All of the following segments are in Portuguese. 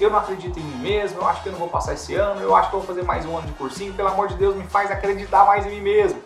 Eu não acredito em mim mesmo, eu acho que eu não vou passar esse ano, eu acho que eu vou fazer mais um ano de cursinho, pelo amor de Deus, me faz acreditar mais em mim mesmo.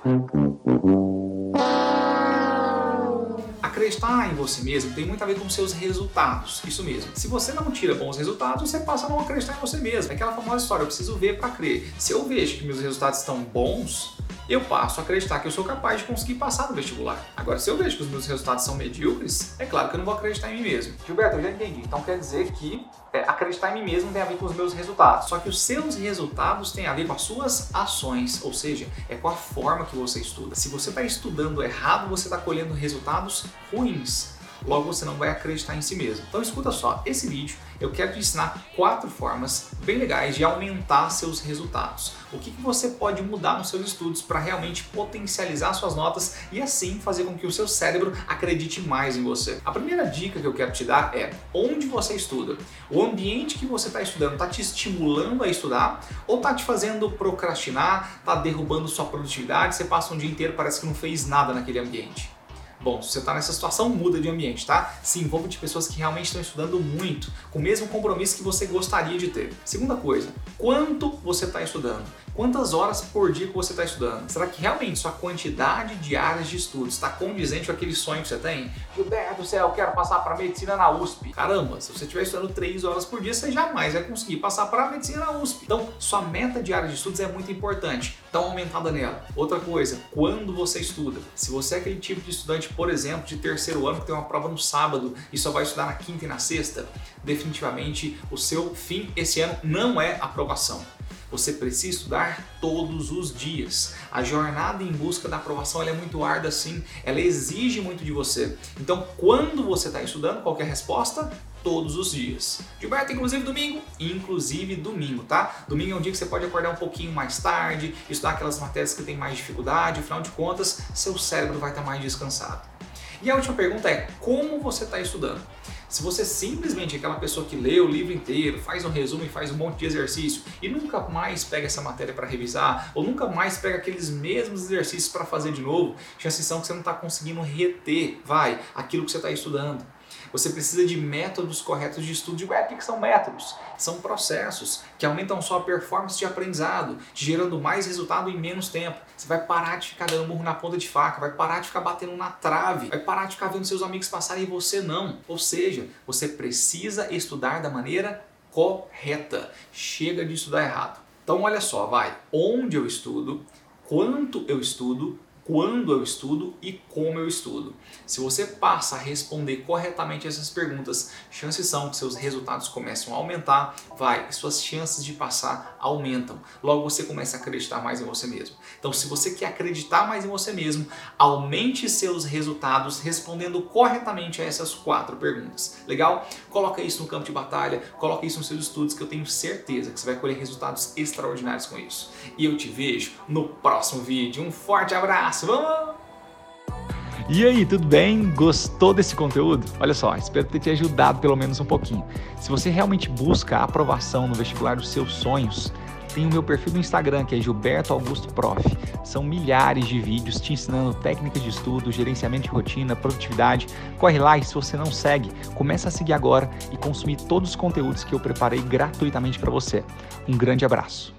Acreditar em você mesmo tem muito a ver com seus resultados, isso mesmo. Se você não tira bons resultados, você passa a não acreditar em você mesmo. É aquela famosa história, eu preciso ver para crer. Se eu vejo que meus resultados estão bons, eu passo a acreditar que eu sou capaz de conseguir passar no vestibular. Agora, se eu vejo que os meus resultados são medíocres, é claro que eu não vou acreditar em mim mesmo. Gilberto, eu já entendi. Então quer dizer que é, acreditar em mim mesmo tem a ver com os meus resultados. Só que os seus resultados têm a ver com as suas ações, ou seja, é com a forma que você estuda. Se você está estudando errado, você está colhendo resultados ruins logo você não vai acreditar em si mesmo. Então escuta só, esse vídeo eu quero te ensinar quatro formas bem legais de aumentar seus resultados. O que, que você pode mudar nos seus estudos para realmente potencializar suas notas e assim fazer com que o seu cérebro acredite mais em você. A primeira dica que eu quero te dar é onde você estuda. O ambiente que você está estudando está te estimulando a estudar ou está te fazendo procrastinar, está derrubando sua produtividade, você passa um dia inteiro parece que não fez nada naquele ambiente. Bom, se você está nessa situação, muda de ambiente, tá? Se envolva de pessoas que realmente estão estudando muito, com o mesmo compromisso que você gostaria de ter. Segunda coisa, quanto você está estudando? Quantas horas por dia que você está estudando? Será que realmente sua quantidade de áreas de estudo está condizente com aquele sonho que você tem? Gilberto do céu, quero passar para medicina na USP. Caramba, se você estiver estudando 3 horas por dia, você jamais vai conseguir passar para medicina na USP. Então, sua meta de área de estudos é muito importante. Dá uma aumentada nela. Outra coisa, quando você estuda? Se você é aquele tipo de estudante, por exemplo, de terceiro ano que tem uma prova no sábado e só vai estudar na quinta e na sexta, definitivamente o seu fim esse ano não é aprovação. Você precisa estudar todos os dias. A jornada em busca da aprovação é muito árdua, sim, ela exige muito de você. Então, quando você está estudando, qualquer resposta? Todos os dias. Gilberto, inclusive domingo? Inclusive domingo, tá? Domingo é um dia que você pode acordar um pouquinho mais tarde, estudar aquelas matérias que tem mais dificuldade, afinal de contas, seu cérebro vai estar mais descansado. E a última pergunta é: como você está estudando? Se você simplesmente é aquela pessoa que lê o livro inteiro, faz um resumo e faz um monte de exercício e nunca mais pega essa matéria para revisar, ou nunca mais pega aqueles mesmos exercícios para fazer de novo, chances são que você não está conseguindo reter, vai, aquilo que você está estudando. Você precisa de métodos corretos de estudo. Digo, é, o que são métodos? São processos que aumentam sua performance de aprendizado, te gerando mais resultado em menos tempo. Você vai parar de ficar dando murro na ponta de faca, vai parar de ficar batendo na trave, vai parar de ficar vendo seus amigos passarem e você não. Ou seja, você precisa estudar da maneira correta. Chega de estudar errado. Então olha só, vai, onde eu estudo, quanto eu estudo, quando eu estudo e como eu estudo. Se você passa a responder corretamente essas perguntas, chances são que seus resultados começam a aumentar, vai, suas chances de passar aumentam. Logo você começa a acreditar mais em você mesmo. Então, se você quer acreditar mais em você mesmo, aumente seus resultados respondendo corretamente a essas quatro perguntas. Legal? Coloca isso no campo de batalha, coloca isso nos seus estudos que eu tenho certeza que você vai colher resultados extraordinários com isso. E eu te vejo no próximo vídeo. Um forte abraço! Abraço, vamos! E aí, tudo bem? Gostou desse conteúdo? Olha só, espero ter te ajudado pelo menos um pouquinho. Se você realmente busca a aprovação no vestibular dos seus sonhos, tem o meu perfil no Instagram, que é Gilberto Augusto Prof. São milhares de vídeos te ensinando técnicas de estudo, gerenciamento de rotina, produtividade. Corre lá e se você não segue, começa a seguir agora e consumir todos os conteúdos que eu preparei gratuitamente para você. Um grande abraço.